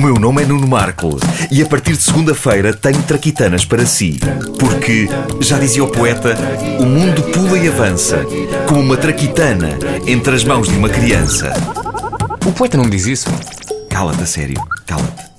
meu nome é Nuno Marco e a partir de segunda-feira tenho traquitanas para si. Porque, já dizia o poeta, o mundo pula e avança como uma traquitana entre as mãos de uma criança. O poeta não me diz isso. Cala-te a sério, cala-te.